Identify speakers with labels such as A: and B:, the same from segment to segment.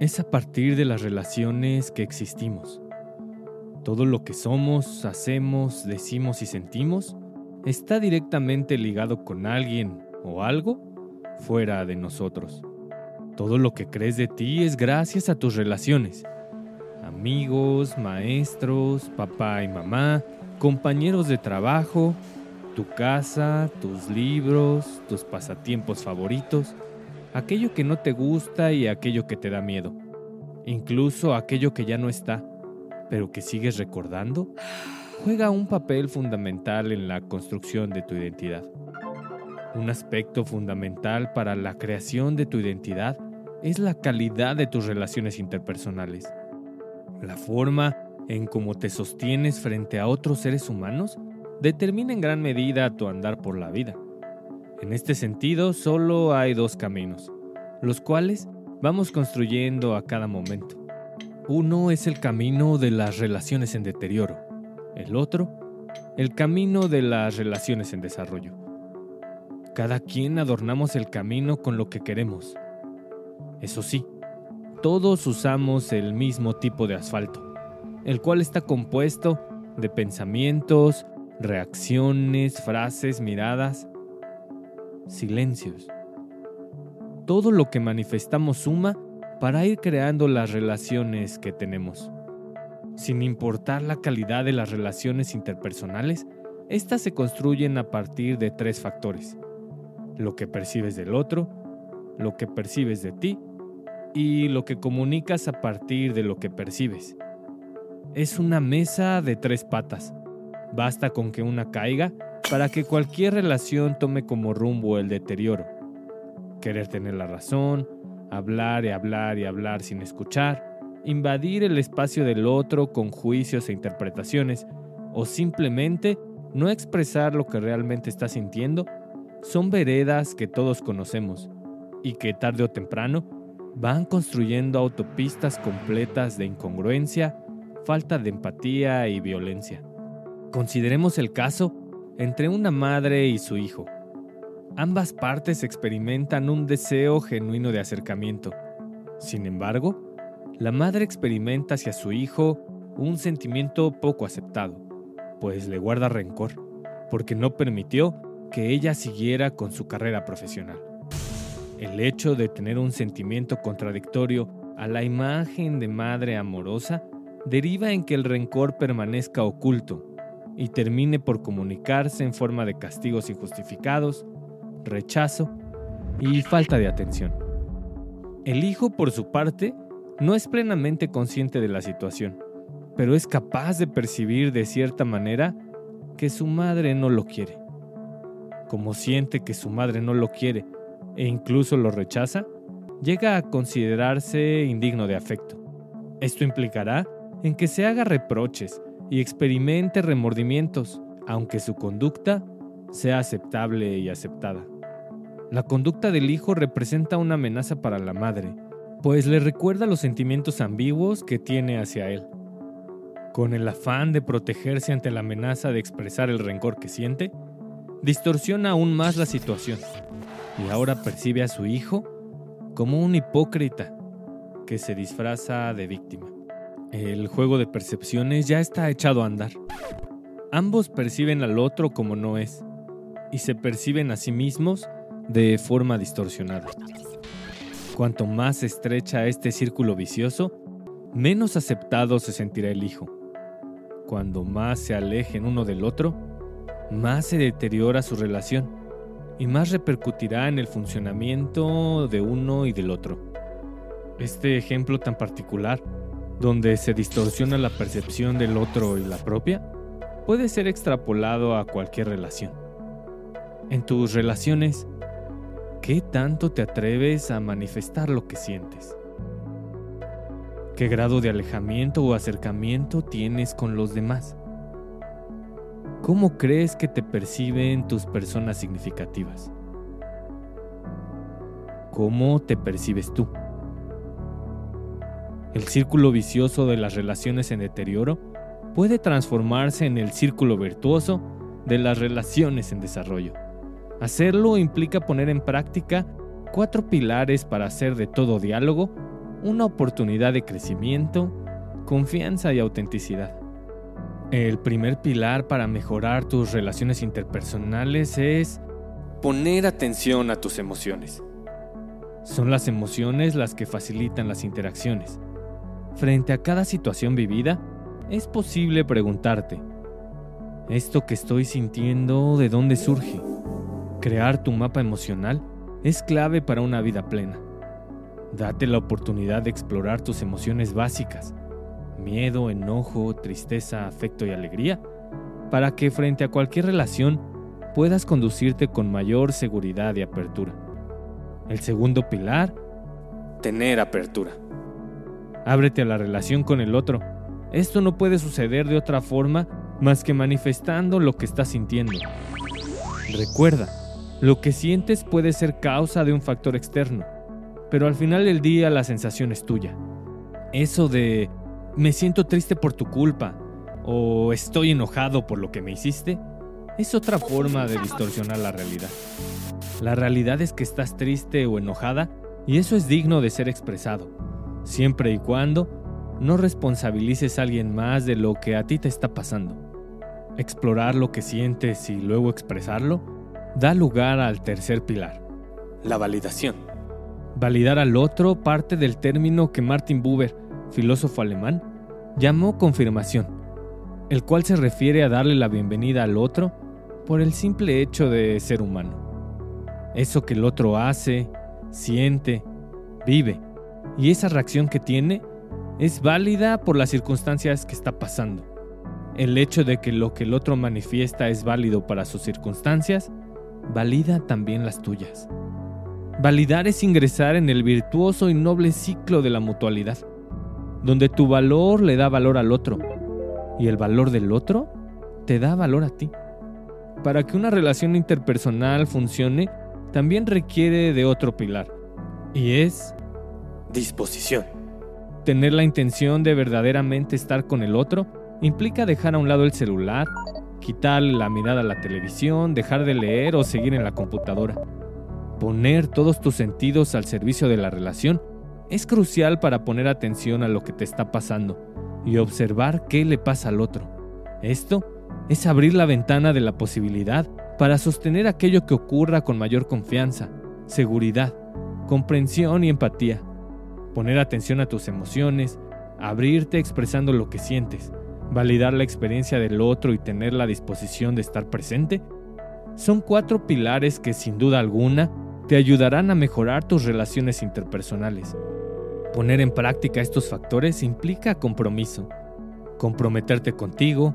A: Es a partir de las relaciones que existimos. Todo lo que somos, hacemos, decimos y sentimos está directamente ligado con alguien o algo fuera de nosotros. Todo lo que crees de ti es gracias a tus relaciones. Amigos, maestros, papá y mamá, compañeros de trabajo, tu casa, tus libros, tus pasatiempos favoritos aquello que no te gusta y aquello que te da miedo, incluso aquello que ya no está, pero que sigues recordando, juega un papel fundamental en la construcción de tu identidad. Un aspecto fundamental para la creación de tu identidad es la calidad de tus relaciones interpersonales. La forma en cómo te sostienes frente a otros seres humanos determina en gran medida tu andar por la vida. En este sentido, solo hay dos caminos, los cuales vamos construyendo a cada momento. Uno es el camino de las relaciones en deterioro, el otro, el camino de las relaciones en desarrollo. Cada quien adornamos el camino con lo que queremos. Eso sí, todos usamos el mismo tipo de asfalto, el cual está compuesto de pensamientos, reacciones, frases, miradas, silencios. Todo lo que manifestamos suma para ir creando las relaciones que tenemos. Sin importar la calidad de las relaciones interpersonales, estas se construyen a partir de tres factores. Lo que percibes del otro, lo que percibes de ti y lo que comunicas a partir de lo que percibes. Es una mesa de tres patas. Basta con que una caiga para que cualquier relación tome como rumbo el deterioro. Querer tener la razón, hablar y hablar y hablar sin escuchar, invadir el espacio del otro con juicios e interpretaciones, o simplemente no expresar lo que realmente está sintiendo, son veredas que todos conocemos y que tarde o temprano van construyendo autopistas completas de incongruencia, falta de empatía y violencia. Consideremos el caso entre una madre y su hijo. Ambas partes experimentan un deseo genuino de acercamiento. Sin embargo, la madre experimenta hacia su hijo un sentimiento poco aceptado, pues le guarda rencor, porque no permitió que ella siguiera con su carrera profesional. El hecho de tener un sentimiento contradictorio a la imagen de madre amorosa deriva en que el rencor permanezca oculto y termine por comunicarse en forma de castigos injustificados, rechazo y falta de atención. El hijo, por su parte, no es plenamente consciente de la situación, pero es capaz de percibir de cierta manera que su madre no lo quiere. Como siente que su madre no lo quiere e incluso lo rechaza, llega a considerarse indigno de afecto. Esto implicará en que se haga reproches y experimente remordimientos, aunque su conducta sea aceptable y aceptada. La conducta del hijo representa una amenaza para la madre, pues le recuerda los sentimientos ambiguos que tiene hacia él. Con el afán de protegerse ante la amenaza de expresar el rencor que siente, distorsiona aún más la situación y ahora percibe a su hijo como un hipócrita que se disfraza de víctima. El juego de percepciones ya está echado a andar. Ambos perciben al otro como no es y se perciben a sí mismos de forma distorsionada. Cuanto más estrecha este círculo vicioso, menos aceptado se sentirá el hijo. Cuando más se alejen uno del otro, más se deteriora su relación y más repercutirá en el funcionamiento de uno y del otro. Este ejemplo tan particular, donde se distorsiona la percepción del otro y la propia, puede ser extrapolado a cualquier relación. En tus relaciones, ¿qué tanto te atreves a manifestar lo que sientes? ¿Qué grado de alejamiento o acercamiento tienes con los demás? ¿Cómo crees que te perciben tus personas significativas? ¿Cómo te percibes tú? El círculo vicioso de las relaciones en deterioro puede transformarse en el círculo virtuoso de las relaciones en desarrollo. Hacerlo implica poner en práctica cuatro pilares para hacer de todo diálogo una oportunidad de crecimiento, confianza y autenticidad. El primer pilar para mejorar tus relaciones interpersonales es poner atención a tus emociones. Son las emociones las que facilitan las interacciones. Frente a cada situación vivida, es posible preguntarte, ¿esto que estoy sintiendo de dónde surge? Crear tu mapa emocional es clave para una vida plena. Date la oportunidad de explorar tus emociones básicas, miedo, enojo, tristeza, afecto y alegría, para que frente a cualquier relación puedas conducirte con mayor seguridad y apertura. El segundo pilar, tener apertura. Ábrete a la relación con el otro. Esto no puede suceder de otra forma más que manifestando lo que estás sintiendo. Recuerda, lo que sientes puede ser causa de un factor externo, pero al final del día la sensación es tuya. Eso de me siento triste por tu culpa o estoy enojado por lo que me hiciste es otra forma de distorsionar la realidad. La realidad es que estás triste o enojada y eso es digno de ser expresado, siempre y cuando no responsabilices a alguien más de lo que a ti te está pasando. Explorar lo que sientes y luego expresarlo da lugar al tercer pilar, la validación. Validar al otro parte del término que Martin Buber, filósofo alemán, llamó confirmación, el cual se refiere a darle la bienvenida al otro por el simple hecho de ser humano. Eso que el otro hace, siente, vive, y esa reacción que tiene es válida por las circunstancias que está pasando. El hecho de que lo que el otro manifiesta es válido para sus circunstancias, valida también las tuyas. Validar es ingresar en el virtuoso y noble ciclo de la mutualidad, donde tu valor le da valor al otro y el valor del otro te da valor a ti. Para que una relación interpersonal funcione, también requiere de otro pilar, y es disposición. Tener la intención de verdaderamente estar con el otro implica dejar a un lado el celular, quitar la mirada a la televisión, dejar de leer o seguir en la computadora. Poner todos tus sentidos al servicio de la relación es crucial para poner atención a lo que te está pasando y observar qué le pasa al otro. Esto es abrir la ventana de la posibilidad para sostener aquello que ocurra con mayor confianza, seguridad, comprensión y empatía. Poner atención a tus emociones, abrirte expresando lo que sientes, validar la experiencia del otro y tener la disposición de estar presente, son cuatro pilares que sin duda alguna te ayudarán a mejorar tus relaciones interpersonales. Poner en práctica estos factores implica compromiso. Comprometerte contigo,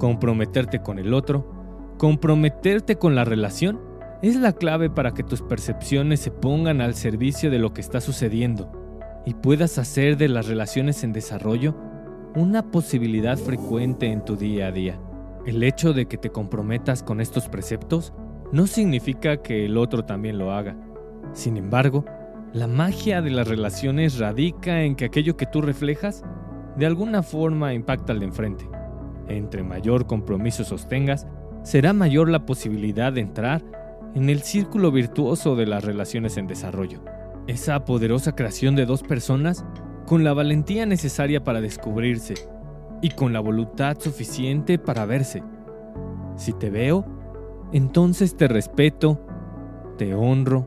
A: comprometerte con el otro, comprometerte con la relación es la clave para que tus percepciones se pongan al servicio de lo que está sucediendo y puedas hacer de las relaciones en desarrollo una posibilidad frecuente en tu día a día. El hecho de que te comprometas con estos preceptos no significa que el otro también lo haga. Sin embargo, la magia de las relaciones radica en que aquello que tú reflejas de alguna forma impacta al de enfrente. Entre mayor compromiso sostengas, será mayor la posibilidad de entrar en el círculo virtuoso de las relaciones en desarrollo. Esa poderosa creación de dos personas con la valentía necesaria para descubrirse y con la voluntad suficiente para verse. Si te veo, entonces te respeto, te honro,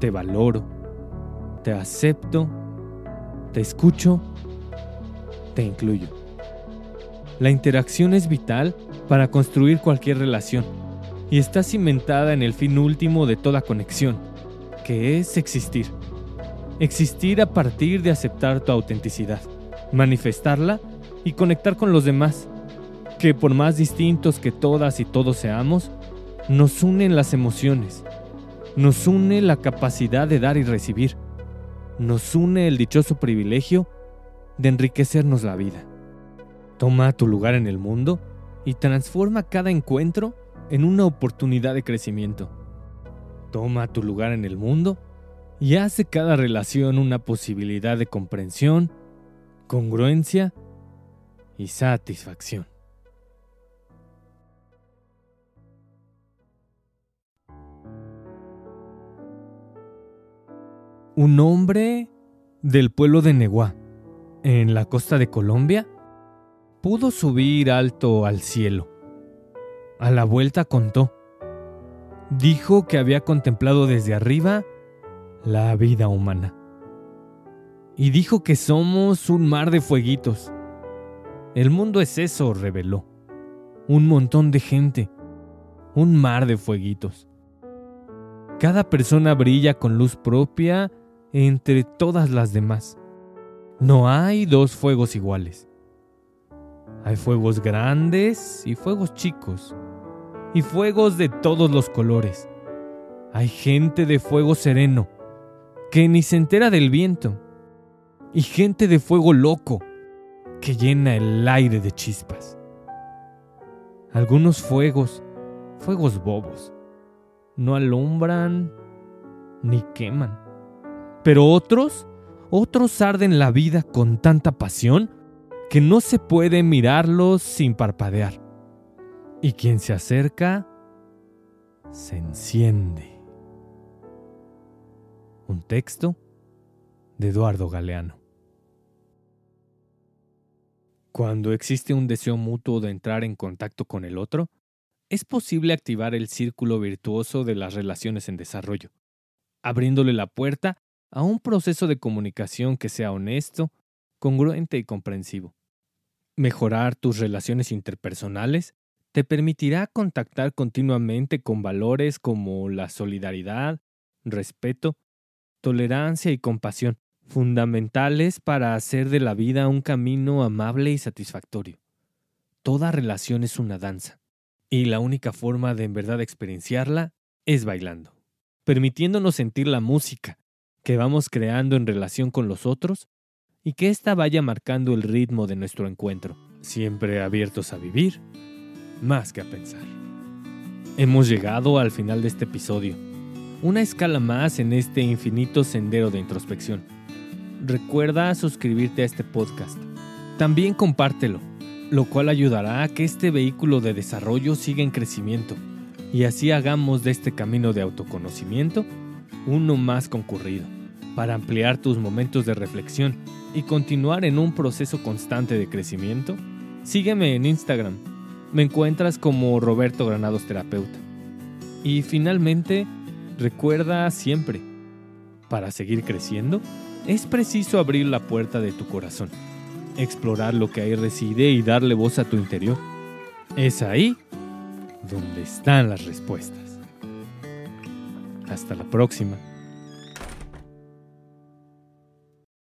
A: te valoro, te acepto, te escucho te incluyo. La interacción es vital para construir cualquier relación y está cimentada en el fin último de toda conexión, que es existir. Existir a partir de aceptar tu autenticidad, manifestarla y conectar con los demás, que por más distintos que todas y todos seamos, nos unen las emociones, nos une la capacidad de dar y recibir, nos une el dichoso privilegio de enriquecernos la vida. Toma tu lugar en el mundo y transforma cada encuentro en una oportunidad de crecimiento. Toma tu lugar en el mundo y hace cada relación una posibilidad de comprensión, congruencia y satisfacción. Un hombre del pueblo de Neguá, en la costa de Colombia, pudo subir alto al cielo. A la vuelta contó. Dijo que había contemplado desde arriba la vida humana. Y dijo que somos un mar de fueguitos. El mundo es eso, reveló. Un montón de gente. Un mar de fueguitos. Cada persona brilla con luz propia entre todas las demás. No hay dos fuegos iguales. Hay fuegos grandes y fuegos chicos, y fuegos de todos los colores. Hay gente de fuego sereno, que ni se entera del viento, y gente de fuego loco, que llena el aire de chispas. Algunos fuegos, fuegos bobos, no alumbran ni queman. Pero otros, otros arden la vida con tanta pasión que no se puede mirarlos sin parpadear. Y quien se acerca, se enciende. Un texto de Eduardo Galeano. Cuando existe un deseo mutuo de entrar en contacto con el otro, es posible activar el círculo virtuoso de las relaciones en desarrollo, abriéndole la puerta a un proceso de comunicación que sea honesto, congruente y comprensivo. Mejorar tus relaciones interpersonales te permitirá contactar continuamente con valores como la solidaridad, respeto, tolerancia y compasión, fundamentales para hacer de la vida un camino amable y satisfactorio. Toda relación es una danza, y la única forma de en verdad experienciarla es bailando, permitiéndonos sentir la música que vamos creando en relación con los otros y que ésta vaya marcando el ritmo de nuestro encuentro, siempre abiertos a vivir más que a pensar. Hemos llegado al final de este episodio, una escala más en este infinito sendero de introspección. Recuerda suscribirte a este podcast. También compártelo, lo cual ayudará a que este vehículo de desarrollo siga en crecimiento y así hagamos de este camino de autoconocimiento uno más concurrido, para ampliar tus momentos de reflexión y continuar en un proceso constante de crecimiento, sígueme en Instagram. Me encuentras como Roberto Granados Terapeuta. Y finalmente, recuerda siempre, para seguir creciendo, es preciso abrir la puerta de tu corazón, explorar lo que ahí reside y darle voz a tu interior. Es ahí donde están las respuestas. Hasta la próxima.